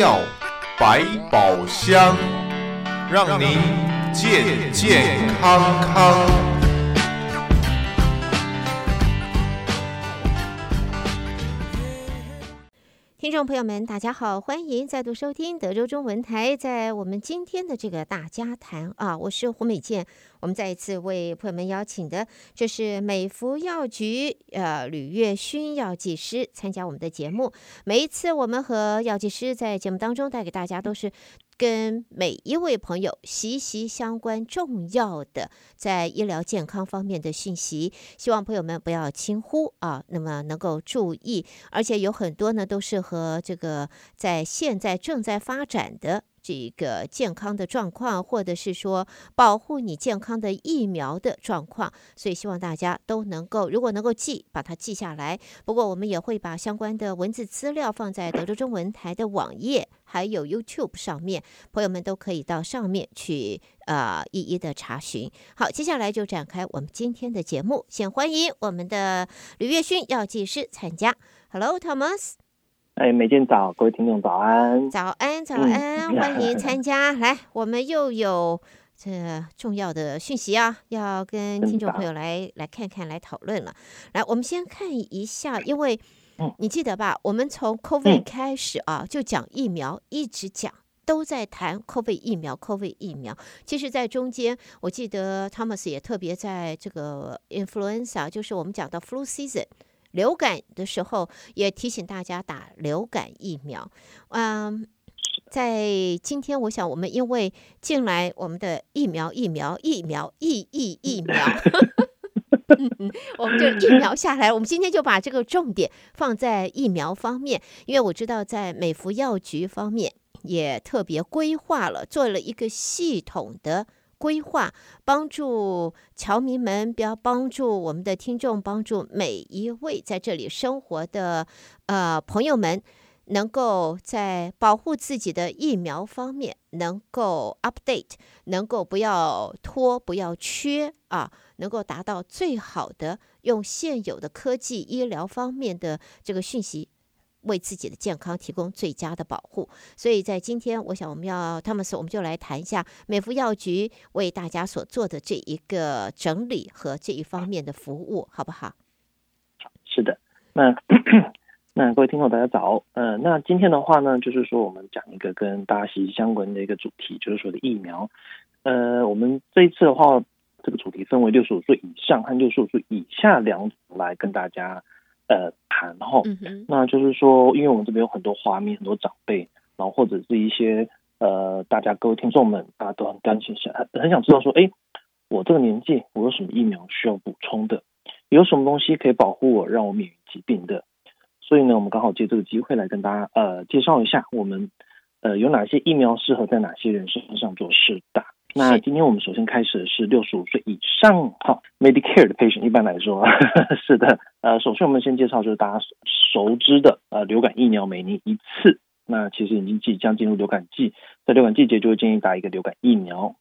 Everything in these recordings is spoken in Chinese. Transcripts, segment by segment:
药百宝箱，让您健健康康。众朋友们，大家好，欢迎再度收听德州中文台。在我们今天的这个大家谈啊，我是胡美健。我们再一次为朋友们邀请的，这是美孚药局呃吕月勋药剂师参加我们的节目。每一次我们和药剂师在节目当中带给大家都是。跟每一位朋友息息相关、重要的在医疗健康方面的讯息，希望朋友们不要轻忽啊，那么能够注意，而且有很多呢都是和这个在现在正在发展的。这个健康的状况，或者是说保护你健康的疫苗的状况，所以希望大家都能够，如果能够记，把它记下来。不过我们也会把相关的文字资料放在德州中文台的网页，还有 YouTube 上面，朋友们都可以到上面去呃一一的查询。好，接下来就展开我们今天的节目，先欢迎我们的吕月勋药剂师参加。Hello，Thomas。哎，美健早，各位听众早安！早安，早安，嗯、欢迎参加。来，我们又有这重要的讯息啊，要跟听众朋友来来看看，来讨论了。来，我们先看一下，因为你记得吧？我们从 COVID 开始啊，就讲疫苗，一直讲，都在谈 COVID 疫苗，COVID 疫苗。其实，在中间，我记得 Thomas 也特别在这个 influenza，就是我们讲的 flu season。流感的时候也提醒大家打流感疫苗。嗯，在今天，我想我们因为进来我们的疫苗、疫苗、疫苗、疫疫疫苗，我们就疫苗下来。我们今天就把这个重点放在疫苗方面，因为我知道在美孚药局方面也特别规划了，做了一个系统的。规划帮助侨民们，不要帮助我们的听众，帮助每一位在这里生活的呃朋友们，能够在保护自己的疫苗方面能够 update，能够不要拖，不要缺啊，能够达到最好的用现有的科技医疗方面的这个讯息。为自己的健康提供最佳的保护，所以在今天，我想我们要汤姆斯，我们就来谈一下美福药局为大家所做的这一个整理和这一方面的服务，好不好？是的，那那各位听众大家早，呃，那今天的话呢，就是说我们讲一个跟大家息息相关的一个主题，就是说的疫苗。呃，我们这一次的话，这个主题分为六十五岁以上和六十五岁以下两组来跟大家。呃，谈后，那就是说，因为我们这边有很多华民，很多长辈，然后或者是一些呃，大家各位听众们大家，都很担心，想很想知道说，哎，我这个年纪，我有什么疫苗需要补充的？有什么东西可以保护我，让我免于疾病的？所以呢，我们刚好借这个机会来跟大家呃介绍一下，我们呃有哪些疫苗适合在哪些人身上做试打。那今天我们首先开始的是六十五岁以上哈 Medicare 的 patient，一般来说 是的，呃，首先我们先介绍就是大家熟知的呃流感疫苗，每年一次。那其实已经即将进入流感季，在流感季节就会建议打一个流感疫苗。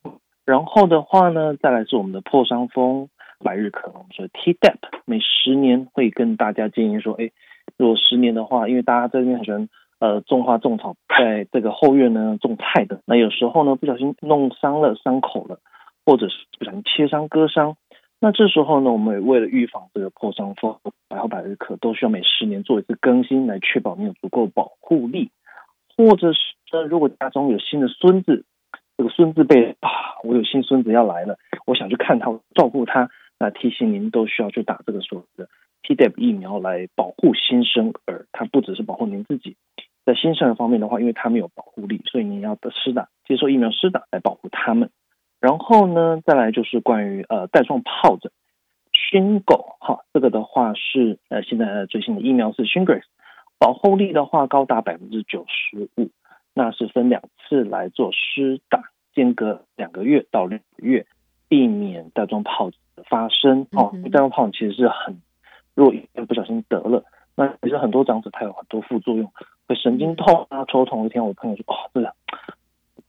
然后的话呢，再来是我们的破伤风、百日咳，我们说 Tdap，每十年会跟大家建议说，哎，如果十年的话，因为大家在这边很喜欢。呃，种花种草，在这个后院呢种菜的，那有时候呢不小心弄伤了伤口了，或者是不小心切伤割伤，那这时候呢，我们也为了预防这个破伤风、然后百日咳，都需要每十年做一次更新，来确保你有足够保护力。或者是，如果家中有新的孙子，这个孙子辈啊，我有新孙子要来了，我想去看他，照顾他，那提醒您都需要去打这个所谓的 Tdap 疫苗来保护新生儿，它不只是保护您自己。在新生儿方面的话，因为他们有保护力，所以你要的施打，接受疫苗施打来保护他们。然后呢，再来就是关于呃带状疱疹，Shingrix 哈，这个的话是呃现在最新的疫苗是 Shingrix，保护力的话高达百分之九十五，那是分两次来做施打，间隔两个月到六个月，避免带状疱疹的发生哦。带状疱疹其实是很，如果一不小心得了。那其实很多长者他有很多副作用，会神经痛啊、抽痛。一天我朋友说，哦，这个，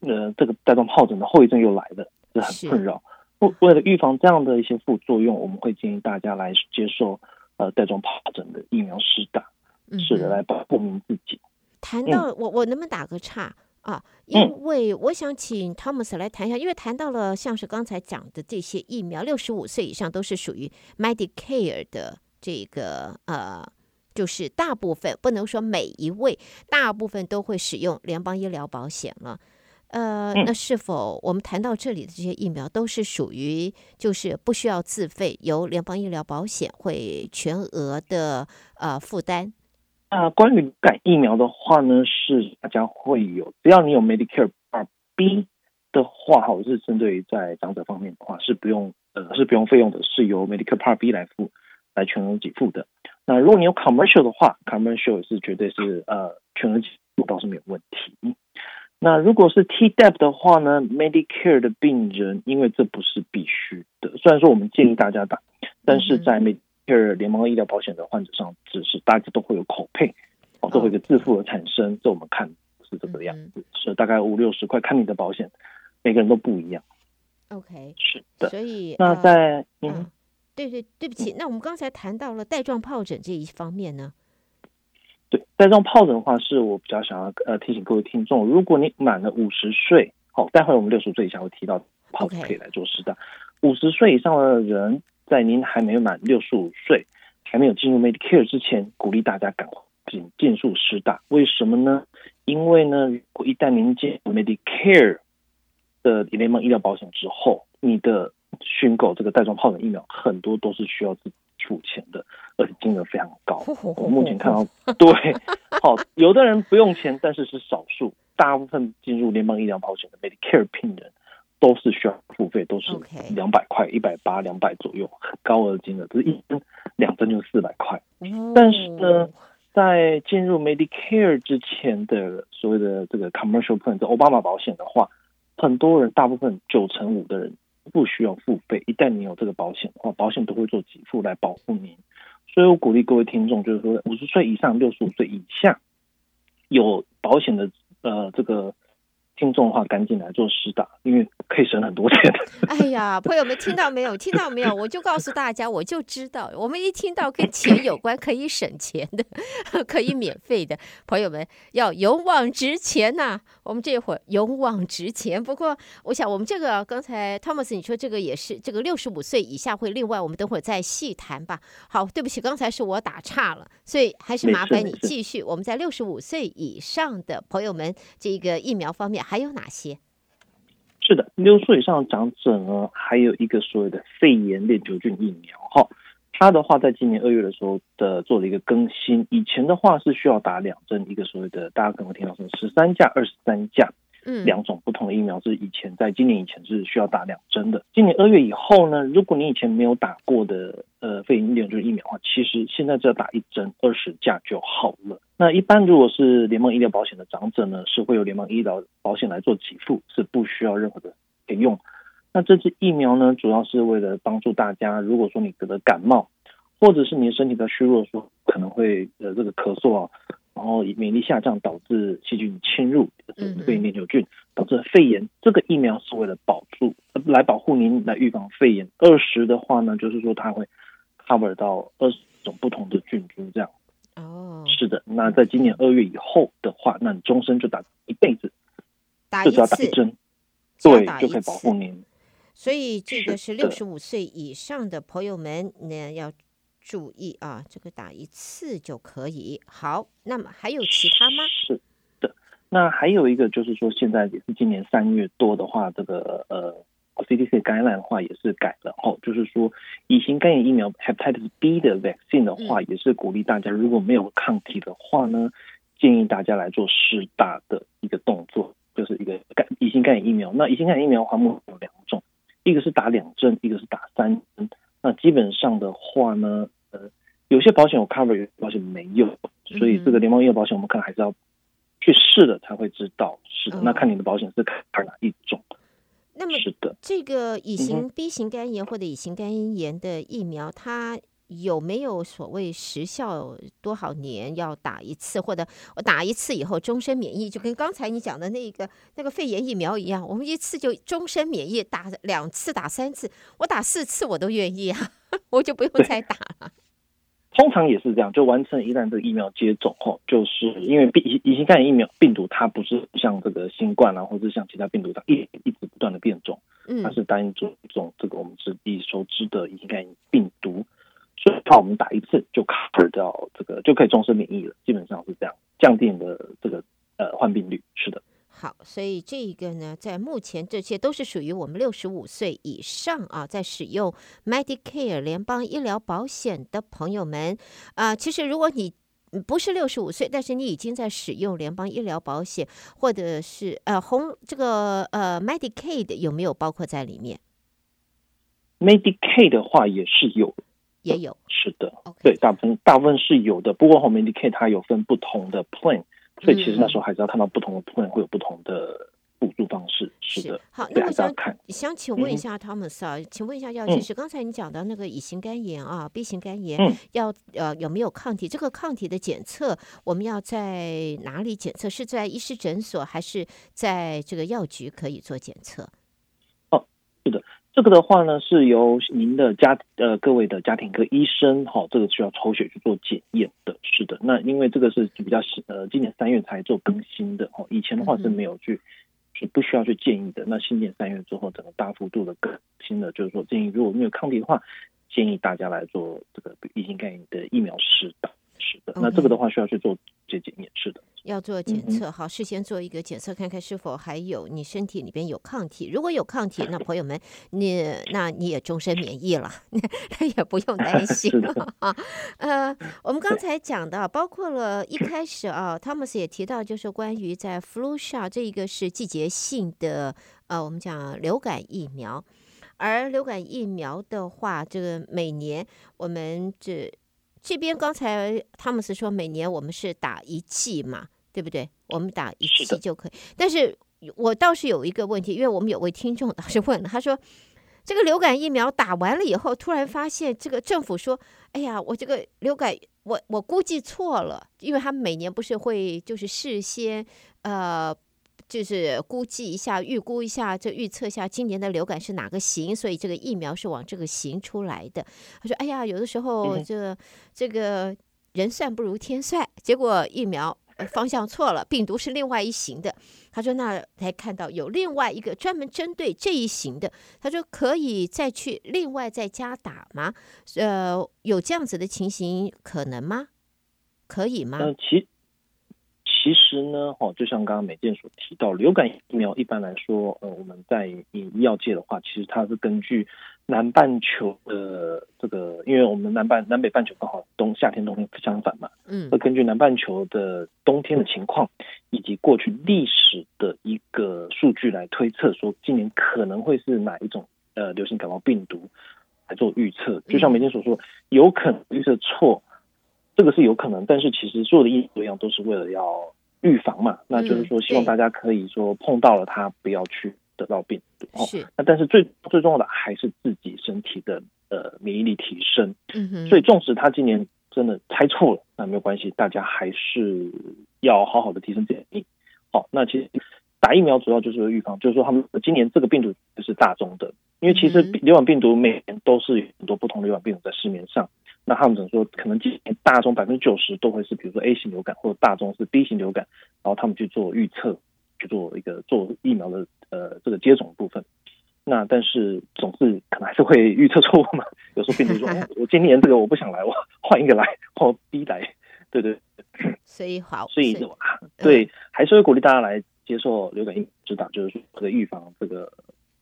呃，这个带状疱疹的后遗症又来了，这很困扰。为为了预防这样的一些副作用，我们会建议大家来接受呃带状疱疹的疫苗施打，是的，来保护您自己。谈到、嗯、我，我能不能打个岔啊？因为我想请 Thomas 来谈一下，因为谈到了像是刚才讲的这些疫苗，六十五岁以上都是属于 Medicare 的这个呃，就是大部分不能说每一位，大部分都会使用联邦医疗保险了。呃，那是否我们谈到这里的这些疫苗都是属于就是不需要自费，由联邦医疗保险会全额的呃负担？那关于感疫苗的话呢，是大家会有，只要你有 Medicare Part B 的话，哈，我是针对于在长者方面的话是不用，呃，是不用费用的，是由 Medicare Part B 来付，来全额给付的。那如果你有 Commercial 的话，Commercial 是绝对是呃全额给付倒是没有问题。那如果是 TDAP 的话呢，Medicare 的病人，因为这不是必须的，虽然说我们建议大家打，但是在 Medicare 联邦医疗保险的患者上，只是大家都会有口配，哦，都会有一个自付的产生。这我们看是这个样子，是大概五六十块，看你的保险，每个人都不一样。OK，是的。所以那在嗯，嗯，对对，对不起，那我们刚才谈到了带状疱疹这一方面呢？对，带状疱疹的话，是我比较想要呃提醒各位听众，如果你满了五十岁，好，待会我们六十岁以下会提到疱疹可以来做施打。五十岁以上的人。在您还没有满六十五岁，还没有进入 Medicare 之前，鼓励大家赶快尽尽速施打。为什么呢？因为呢，如果一旦您进入 Medicare 的联盟医疗保险之后，你的熏狗这个带状疱疹疫苗很多都是需要自己付钱的，而且金额非常高。我目前看到，对，好，有的人不用钱，但是是少数，大部分进入联邦医疗保险的 Medicare 病人。都是需要付费，都是两百块、一百八、两百左右，很高额的金额，就是一针、两针就四百块。但是呢，在进入 Medicare 之前的所谓的这个 Commercial Plan，这奥巴马保险的话，很多人，大部分九成五的人不需要付费。一旦你有这个保险的话，保险都会做给付来保护您。所以我鼓励各位听众，就是说五十岁以上、六十五岁以下有保险的呃这个。听众的话，赶紧来做实打，因为可以省很多钱。哎呀，朋友们听到没有？听到没有？我就告诉大家，我就知道，我们一听到跟钱有关、可以省钱的、可以免费的，朋友们要勇往直前呐、啊！我们这会儿勇往直前。不过，我想我们这个刚才 Thomas 你说这个也是，这个六十五岁以下会另外，我们等会儿再细谈吧。好，对不起，刚才是我打岔了，所以还是麻烦你继续。我们在六十五岁以上的朋友们，这个疫苗方面。还有哪些？是的，六十岁以上长者呢，还有一个所谓的肺炎链球菌疫苗。哈，它的话在今年二月的时候的做了一个更新。以前的话是需要打两针，一个所谓的大家可能听到说十三价、二十三价。两种不同的疫苗是以前在今年以前是需要打两针的。今年二月以后呢，如果你以前没有打过的呃肺炎链球疫苗的话，其实现在只要打一针二十价就好了。那一般如果是联邦医疗保险的长者呢，是会有联邦医疗保险来做给付，是不需要任何的费用。那这支疫苗呢，主要是为了帮助大家，如果说你得了感冒，或者是你身体比较虚弱，的时候可能会呃这个咳嗽啊。然后免疫力下降导致细菌侵入，肺炎链球菌导致肺炎。这个疫苗是为了保住，来保护您来预防肺炎。二十的话呢，就是说它会 cover 到二十种不同的菌株这样。哦，是的。那在今年二月以后的话，那你终身就打一辈子，打就只要打一针，对，就可以保护您。所以这个是六十五岁以上的朋友们那要。注意啊，这个打一次就可以。好，那么还有其他吗？是的，那还有一个就是说，现在也是今年三月多的话，这个呃，CDC 感染的话也是改了哦，就是说乙型肝炎疫苗 Hepatitis B 的 vaccine 的话，也是鼓励大家如果没有抗体的话呢，建议大家来做试打的一个动作，就是一个肝乙型肝炎疫苗。那乙型肝炎疫苗的话，目前有两种，一个是打两针，一个是打三针。那基本上的话呢，呃，有些保险有 cover，有些保险没有，所以这个联邦医疗保险我们可能还是要去试了才会知道。是的，哦、那看你的保险是看哪一种。那么是的，这个乙型 B 型肝炎或者乙型肝炎的疫苗，它有没有所谓时效多少年要打一次，或者我打一次以后终身免疫，就跟刚才你讲的那个那个肺炎疫苗一样，我们一次就终身免疫，打两次打三次，我打四次我都愿意啊，我就不用再打了。通常也是这样，就完成一旦这个疫苗接种后，就是因为乙乙型肝炎疫苗病毒它不是像这个新冠啊，或者像其他病毒它一一直不断的变种，嗯，它是单一种种这个我们自己熟知的乙型肝炎病毒，所以怕我们打一次就 cover 掉这个就可以终身免疫了，基本上是这样，降低的这个呃患病率，是的。好，所以这个呢，在目前这些都是属于我们六十五岁以上啊，在使用 Medicare 联邦医疗保险的朋友们啊，其实如果你不是六十五岁，但是你已经在使用联邦医疗保险，或者是呃红这个呃 Medicaid 有没有包括在里面？Medicaid 的话也是有，也有，是的.对，大部分大部分是有的，不过后 Medicaid 它有分不同的 plan。所以其实那时候还是要看到不同的 plan 会有不同的补助方式，是的。好，那我想想请问一下 Thomas 啊，嗯、请问一下药剂师，刚才你讲到那个乙型肝炎啊、B 型肝炎，嗯、要呃有没有抗体？这个抗体的检测我们要在哪里检测？是在医师诊所还是在这个药局可以做检测？这个的话呢，是由您的家呃各位的家庭科医生哈、哦，这个需要抽血去做检验的。是的，那因为这个是比较新呃，今年三月才做更新的哦，以前的话是没有去是不需要去建议的。那新年三月之后，整个大幅度的更新的，就是说建议如果没有抗体的话，建议大家来做这个乙型肝炎的疫苗施打。是的，那这个的话需要去做这检验，是的。要做检测，好，事先做一个检测，看看是否还有你身体里边有抗体。如果有抗体，那朋友们，你那你也终身免疫了，也不用担 心了啊。呃，我们刚才讲的，包括了一开始啊，汤姆斯也提到，就是关于在 flu shot 这一个是季节性的，呃，我们讲流感疫苗，而流感疫苗的话，这个每年我们这。这边刚才汤姆斯说，每年我们是打一剂嘛，对不对？我们打一剂就可以。是。但是我倒是有一个问题，因为我们有位听众倒是问了，他说这个流感疫苗打完了以后，突然发现这个政府说，哎呀，我这个流感我我估计错了，因为他们每年不是会就是事先呃。就是估计一下，预估一下，这预测一下今年的流感是哪个型，所以这个疫苗是往这个型出来的。他说：“哎呀，有的时候这这个人算不如天算，结果疫苗方向错了，病毒是另外一型的。”他说：“那才看到有另外一个专门针对这一型的。”他说：“可以再去另外再加打吗？呃，有这样子的情形可能吗？可以吗？”嗯，其其实呢，哦，就像刚刚美健所提到，流感疫苗一般来说，呃，我们在医药界的话，其实它是根据南半球的这个，因为我们南半南北半球刚好冬夏天冬天相反嘛，嗯，会根据南半球的冬天的情况以及过去历史的一个数据来推测，说今年可能会是哪一种呃流行感冒病毒来做预测。就像美健所说，有可能预测错。这个是有可能，但是其实所有的疫苗都是为了要预防嘛，那就是说希望大家可以说碰到了它不要去得到病毒。是。那但是最最重要的还是自己身体的呃免疫力提升。嗯哼。所以纵使他今年真的猜错了，那没有关系，大家还是要好好的提升自己的免疫力。好，那其实打疫苗主要就是预防，就是说他们今年这个病毒就是大宗的，因为其实流感病毒每年都是有很多不同的流感病毒在市面上。那他们怎么说？可能今年大众百分之九十都会是，比如说 A 型流感，或者大众是 B 型流感，然后他们去做预测，去做一个做疫苗的呃这个接种部分。那但是总是可能还是会预测错误嘛。有时候病毒说，我今年这个我不想来，我换一个来，或 B 来，对对。所以好，所以对，还是会鼓励大家来接受流感疫苗施打，就是说可以预防这个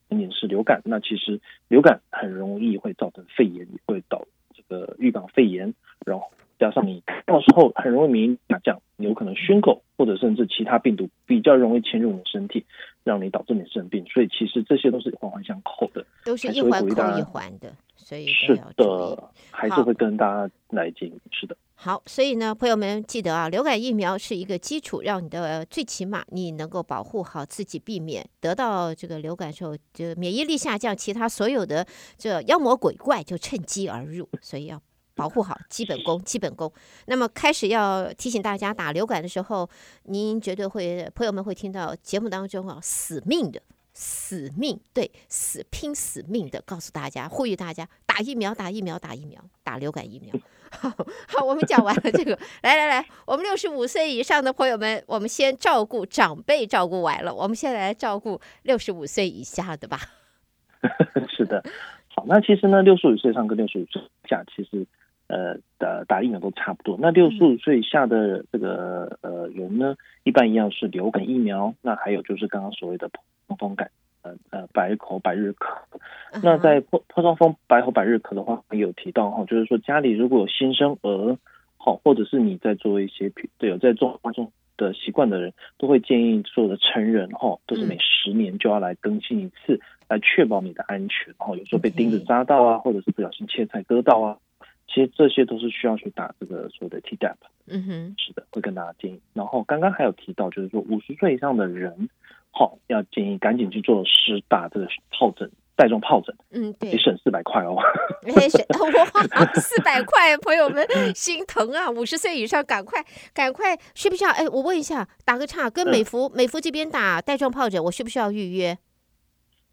今年是流感。那其实流感很容易会造成肺炎，也会导。呃，预防肺炎，然后加上你到时候很容易免疫力下降，你有可能熏狗或者甚至其他病毒比较容易侵入你身体，让你导致你生病。所以其实这些都是环环相扣的，都是一环扣一环的。所以是的，还是会跟大家来进行。是的。好，所以呢，朋友们记得啊，流感疫苗是一个基础，让你的最起码你能够保护好自己，避免得到这个流感时候就免疫力下降，其他所有的这妖魔鬼怪就趁机而入，所以要保护好基本功，基本功。那么开始要提醒大家打流感的时候，您绝对会朋友们会听到节目当中啊，死命的。死命对死拼死命的告诉大家，呼吁大家打疫苗，打疫苗，打疫苗，打流感疫苗。好，好，我们讲完了这个，来来来，我们六十五岁以上的朋友们，我们先照顾长辈，照顾完了，我们现在来照顾六十五岁以下的吧。是的，好，那其实呢，六十五岁以上跟六十五岁以下，其实呃打打疫苗都差不多。那六十五岁以下的这个呃人呢，一般一样是流感疫苗，那还有就是刚刚所谓的破伤风感。呃呃，百口百日咳。那在破破伤风、百口百日咳的话，有提到哈，就是说家里如果有新生儿，好，或者是你在做一些对有在做化妆的习惯的人，都会建议所有的成人哈，都是每十年就要来更新一次，来确保你的安全。然后有时候被钉子扎到啊，或者是不小心切菜割到啊，其实这些都是需要去打这个所谓的 Tdap。嗯哼，是的，会跟大家建议。然后刚刚还有提到，就是说五十岁以上的人。好，要建议赶紧去做施打这个疱疹带状疱疹，嗯，对，得省四百块哦。省哇，四百块，朋友们心疼啊！五十岁以上，赶快赶快，需不需要？哎，我问一下，打个岔，跟美孚、嗯、美孚这边打带状疱疹，我需不需要预约？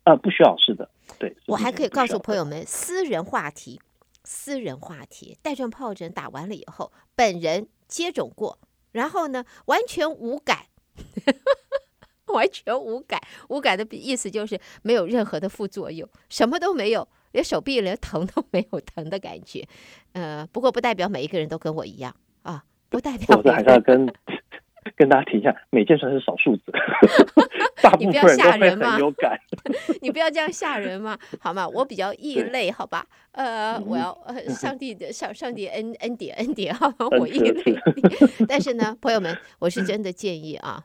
啊、呃，不需要，是的，对。我还可以告诉朋友们，私人话题，私人话题，带状疱疹打完了以后，本人接种过，然后呢，完全无感。完全无感，无感的意思就是没有任何的副作用，什么都没有，连手臂连疼都没有疼的感觉。呃，不过不代表每一个人都跟我一样啊，不代表。我这还是要跟跟大家提一下，每件算是少数子，大部分人都会很有感。你不要这样吓人嘛，好吗？我比较异类，好吧？呃，我要呃，上帝的上上帝恩恩典恩典，好吗？我异类。但是呢，朋友们，我是真的建议啊。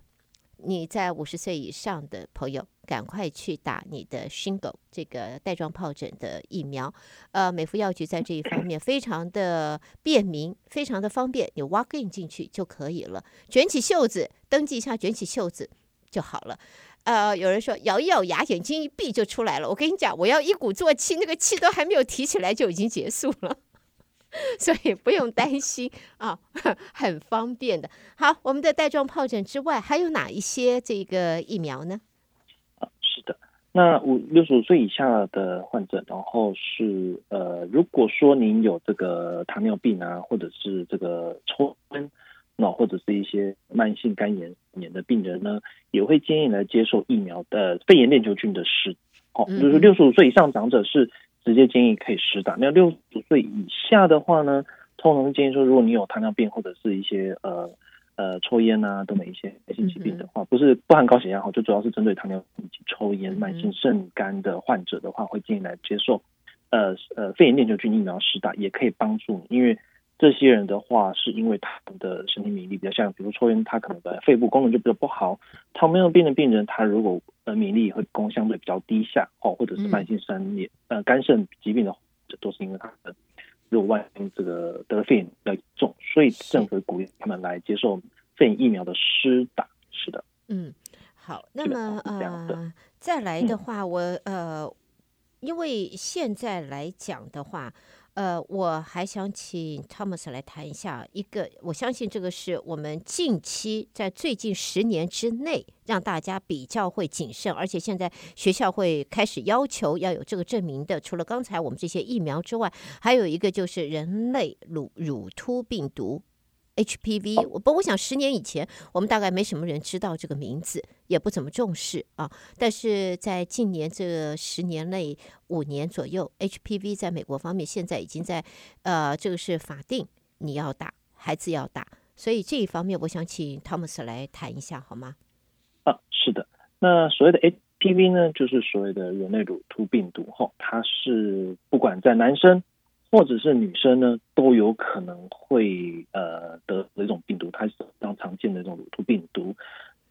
你在五十岁以上的朋友，赶快去打你的 Shingle 这个带状疱疹的疫苗。呃，美孚药局在这一方面非常的便民，非常的方便，你 walk in 进去就可以了，卷起袖子登记一下，卷起袖子就好了。呃，有人说咬一咬牙，眼睛一闭就出来了。我跟你讲，我要一鼓作气，那个气都还没有提起来就已经结束了。所以不用担心啊，很方便的。好，我们的带状疱疹之外，还有哪一些这个疫苗呢？啊，是的，那五六十五岁以下的患者，然后是呃，如果说您有这个糖尿病啊，或者是这个抽烟，那或者是一些慢性肝炎炎的病人呢，也会建议来接受疫苗的肺炎链球菌的施。哦，就是六十五岁以上长者是。直接建议可以施打。那六十五岁以下的话呢，通常建议说，如果你有糖尿病或者是一些呃呃抽烟啊等等一些慢性疾病的话，不是不含高血压哈，就主要是针对糖尿病以及抽烟、慢性肾肝的患者的话，会建议来接受呃呃肺炎链球菌疫苗施打，也可以帮助你，因为。这些人的话，是因为他们的身体免疫力比较像，比如抽烟，他可能的肺部功能就比较不好。糖尿病的病人，他如果呃免疫力会功相对比较低下，哦，或者是慢性肾炎、呃肝肾疾病的话，这都是因为他的如果万一这个得肺炎比较重，所以政府鼓励他们来接受肺炎疫苗的施打。是的，嗯，好，那么呃，再来的话，我呃，因为现在来讲的话。呃，我还想请 Thomas 来谈一下一个，我相信这个是我们近期在最近十年之内让大家比较会谨慎，而且现在学校会开始要求要有这个证明的。除了刚才我们这些疫苗之外，还有一个就是人类乳乳突病毒。HPV，我不，我想十年以前我们大概没什么人知道这个名字，也不怎么重视啊。但是在近年这十年内，五年左右，HPV 在美国方面现在已经在呃，这个是法定，你要打，孩子要打，所以这一方面我想请 Thomas 来谈一下好吗？啊，是的，那所谓的 HPV 呢，就是所谓的人类乳突病毒，哈，它是不管在男生。或者是女生呢，都有可能会呃得这种病毒，它是非常常见的这种乳突病毒。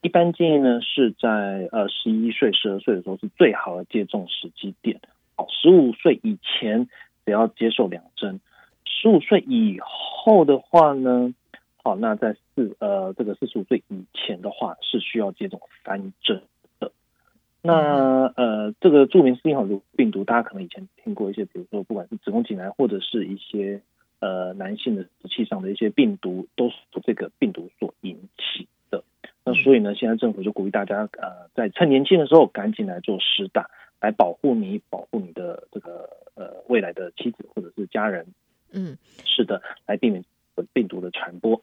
一般建议呢是在呃十一岁、十二岁的时候是最好的接种时机点。好，十五岁以前只要接受两针，十五岁以后的话呢，好，那在四呃这个四十五岁以前的话是需要接种三针。那呃，这个著名斯汀尔病毒，大家可能以前听过一些，比如说不管是子宫颈癌或者是一些呃男性的湿气上的一些病毒，都是这个病毒所引起的。那所以呢，现在政府就鼓励大家，呃，在趁年轻的时候赶紧来做施打，来保护你，保护你的这个呃未来的妻子或者是家人。嗯，是的，来避免病毒的传播。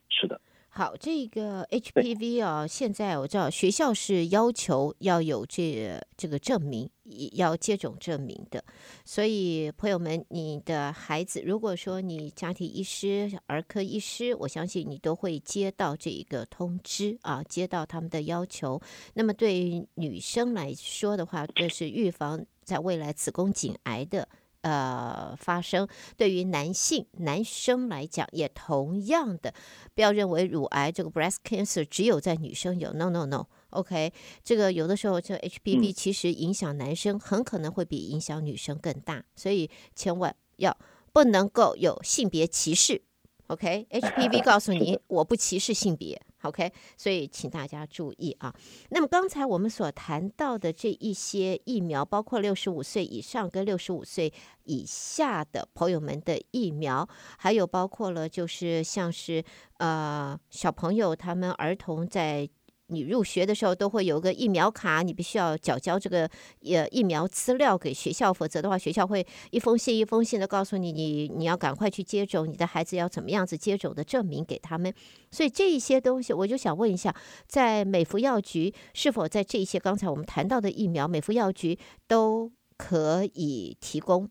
好，这个 HPV 啊，现在我知道学校是要求要有这这个证明，要接种证明的。所以朋友们，你的孩子，如果说你家庭医师、儿科医师，我相信你都会接到这一个通知啊，接到他们的要求。那么对于女生来说的话，这是预防在未来子宫颈癌的。呃，发生。对于男性男生来讲也同样的，不要认为乳癌这个 breast cancer 只有在女生有，no no no，OK，这个有的时候这 HPV 其实影响男生很可能会比影响女生更大，所以千万要不能够有性别歧视，OK，HPV 告诉你我不歧视性别。OK，所以请大家注意啊。那么刚才我们所谈到的这一些疫苗，包括六十五岁以上跟六十五岁以下的朋友们的疫苗，还有包括了就是像是呃小朋友他们儿童在。你入学的时候都会有个疫苗卡，你必须要缴交这个呃疫苗资料给学校，否则的话学校会一封信一封信的告诉你，你你要赶快去接种，你的孩子要怎么样子接种的证明给他们。所以这一些东西，我就想问一下，在美服药局是否在这一些刚才我们谈到的疫苗，美服药局都可以提供？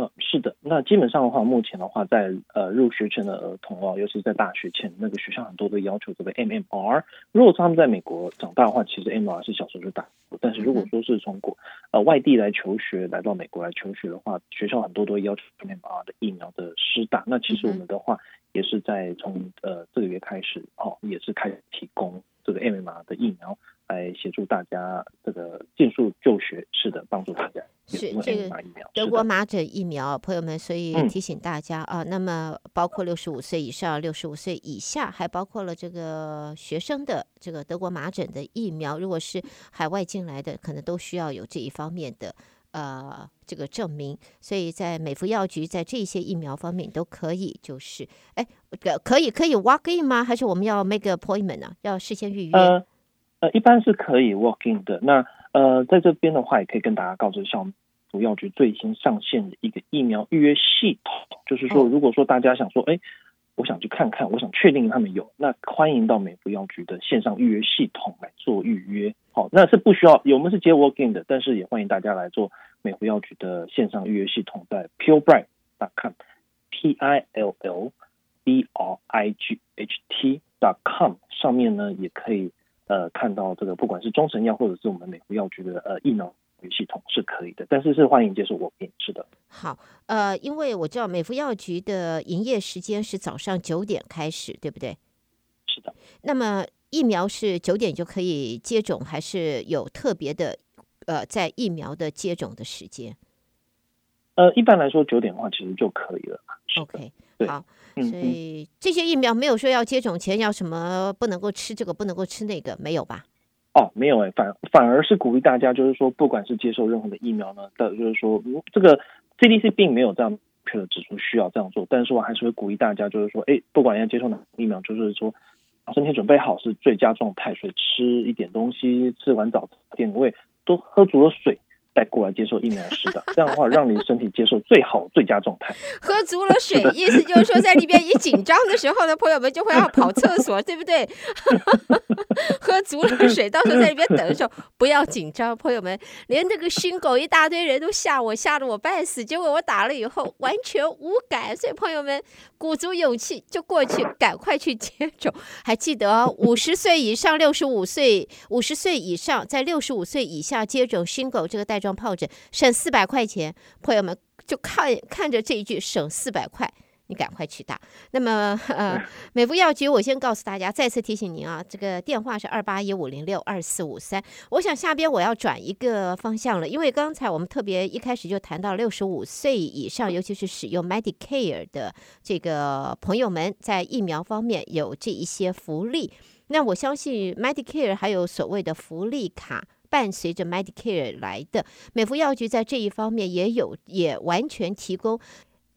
嗯，是的。那基本上的话，目前的话，在呃入学前的儿童哦，尤其是在大学前，那个学校很多都要求这个 MMR。如果说他们在美国长大的话，其实 MMR 是小时候就打。但是如果说是从国呃外地来求学，来到美国来求学的话，学校很多都要求 MMR 的疫苗的施打。那其实我们的话，也是在从呃这个月开始哦，也是开始提供这个 MMR 的疫苗。来协助大家这个尽速就学，是的，帮助大家。是这个德国麻疹疫苗，朋友们，所以提醒大家啊，那么包括六十五岁以上、六十五岁以下，还包括了这个学生的这个德国麻疹的疫苗，如果是海外进来的，可能都需要有这一方面的呃这个证明。所以在美服药局，在这些疫苗方面都可以，就是哎，可以可以 walk in 吗？还是我们要 make appointment 呢？要事先预约？呃呃，一般是可以 walk in 的。那呃，在这边的话，也可以跟大家告知，像美福药局最新上线的一个疫苗预约系统，就是说，如果说大家想说，哎，我想去看看，我想确定他们有，那欢迎到美福药局的线上预约系统来做预约。好，那是不需要，我们是接 walk in 的，但是也欢迎大家来做美福药局的线上预约系统，在 pillbright.com，p i l l b r i g h t.com 上面呢，也可以。呃，看到这个，不管是中成药或者是我们美福药局的呃疫苗系统是可以的，但是是欢迎接受我病，是的。好，呃，因为我知道美福药局的营业时间是早上九点开始，对不对？是的。那么疫苗是九点就可以接种，还是有特别的呃在疫苗的接种的时间？呃，一般来说九点的话其实就可以了。OK，好。所以这些疫苗没有说要接种前要什么不能够吃这个不能够吃那个没有吧？哦，没有哎，反反而是鼓励大家，就是说不管是接受任何的疫苗呢，的就是说这个 CDC 并没有这样确的指出需要这样做，但是我还是会鼓励大家，就是说，哎，不管要接受哪个疫苗，就是说身体准备好是最佳状态，所以吃一点东西，吃完早点味，都喝足了水。再过来接受疫苗施打，这样的话让你身体接受最好最佳状态。喝足了水，意思就是说在那边一紧张的时候呢，朋友们就会要跑厕所，对不对？喝足了水，到时候在那边等的时候不要紧张，朋友们。连这个熏狗一大堆人都吓我，吓得我半死。结果我打了以后完全无感，所以朋友们鼓足勇气就过去，赶快去接种。还记得 五十岁以上、六十五岁、五十岁以上，在六十五岁以下接种新狗这个带状疱疹省四百块钱，朋友们就看看着这一句省四百块，你赶快去打。那么呃，美福药局，我先告诉大家，再次提醒您啊，这个电话是二八一五零六二四五三。我想下边我要转一个方向了，因为刚才我们特别一开始就谈到六十五岁以上，尤其是使用 Medicare 的这个朋友们，在疫苗方面有这一些福利。那我相信 Medicare 还有所谓的福利卡。伴随着 Medicare 来的美福药局在这一方面也有，也完全提供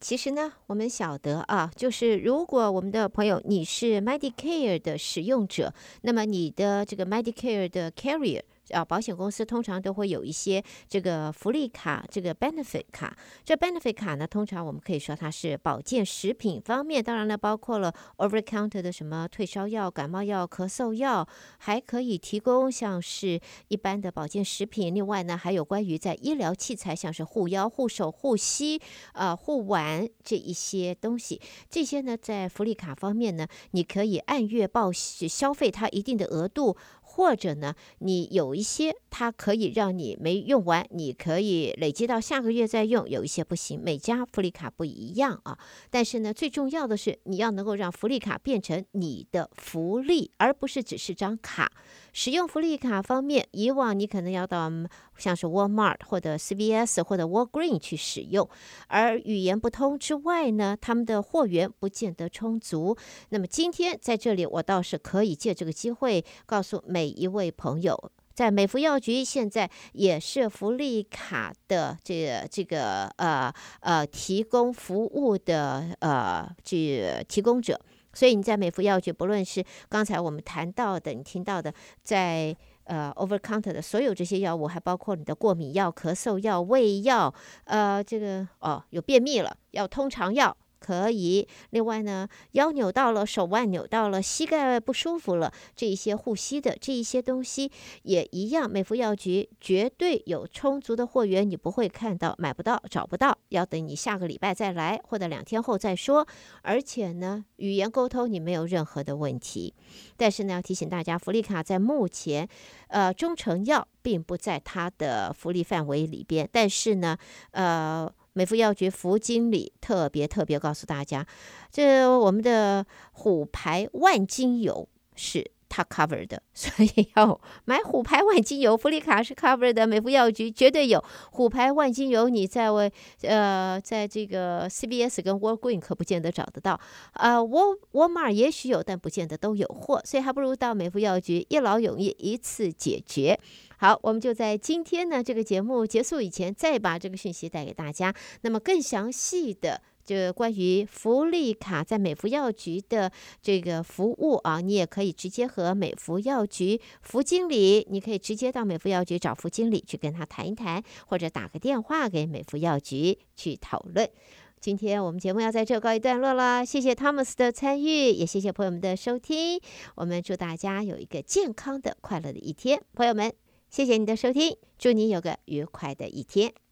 其实呢，我们晓得啊，就是如果我们的朋友你是 Medicare 的使用者，那么你的这个 Medicare 的 carrier。啊，保险公司通常都会有一些这个福利卡，这个 benefit 卡。这 benefit 卡呢，通常我们可以说它是保健食品方面，当然呢，包括了 over counter 的什么退烧药、感冒药、咳嗽药，还可以提供像是一般的保健食品。另外呢，还有关于在医疗器材，像是护腰、护手、护膝、呃护腕这一些东西，这些呢，在福利卡方面呢，你可以按月报消费它一定的额度。或者呢，你有一些它可以让你没用完，你可以累积到下个月再用；有一些不行，每家福利卡不一样啊。但是呢，最重要的是你要能够让福利卡变成你的福利，而不是只是张卡。使用福利卡方面，以往你可能要到像是 Walmart 或者 CVS 或者 Walgreen 去使用，而语言不通之外呢，他们的货源不见得充足。那么今天在这里，我倒是可以借这个机会告诉每一位朋友，在美福药局现在也是福利卡的这个这个呃呃提供服务的呃这提供者。所以你在美福药局，不论是刚才我们谈到的，你听到的，在呃 over counter 的所有这些药物，还包括你的过敏药、咳嗽药、胃药，呃，这个哦有便秘了，要通肠药。可以。另外呢，腰扭到了，手腕扭到了，膝盖不舒服了，这一些护膝的这一些东西也一样。美福药局绝对有充足的货源，你不会看到买不到、找不到，要等你下个礼拜再来，或者两天后再说。而且呢，语言沟通你没有任何的问题。但是呢，要提醒大家，福利卡在目前，呃，中成药并不在它的福利范围里边。但是呢，呃。美肤药局福经理特别特别告诉大家，这我们的虎牌万金油是它 cover 的，所以要买虎牌万金油，福利卡是 cover 的。美福药局绝对有虎牌万金油，你在为呃，在这个 CVS 跟 w a l g r e e n 可不见得找得到，呃，Wal Walmart 也许有，但不见得都有货，所以还不如到美福药局一劳永逸，一次解决。好，我们就在今天呢这个节目结束以前，再把这个讯息带给大家。那么更详细的，就关于福利卡在美福药局的这个服务啊，你也可以直接和美福药局福经理，你可以直接到美福药局找福经理去跟他谈一谈，或者打个电话给美福药局去讨论。今天我们节目要在这告一段落了，谢谢 Thomas 的参与，也谢谢朋友们的收听。我们祝大家有一个健康的、快乐的一天，朋友们。谢谢你的收听，祝你有个愉快的一天。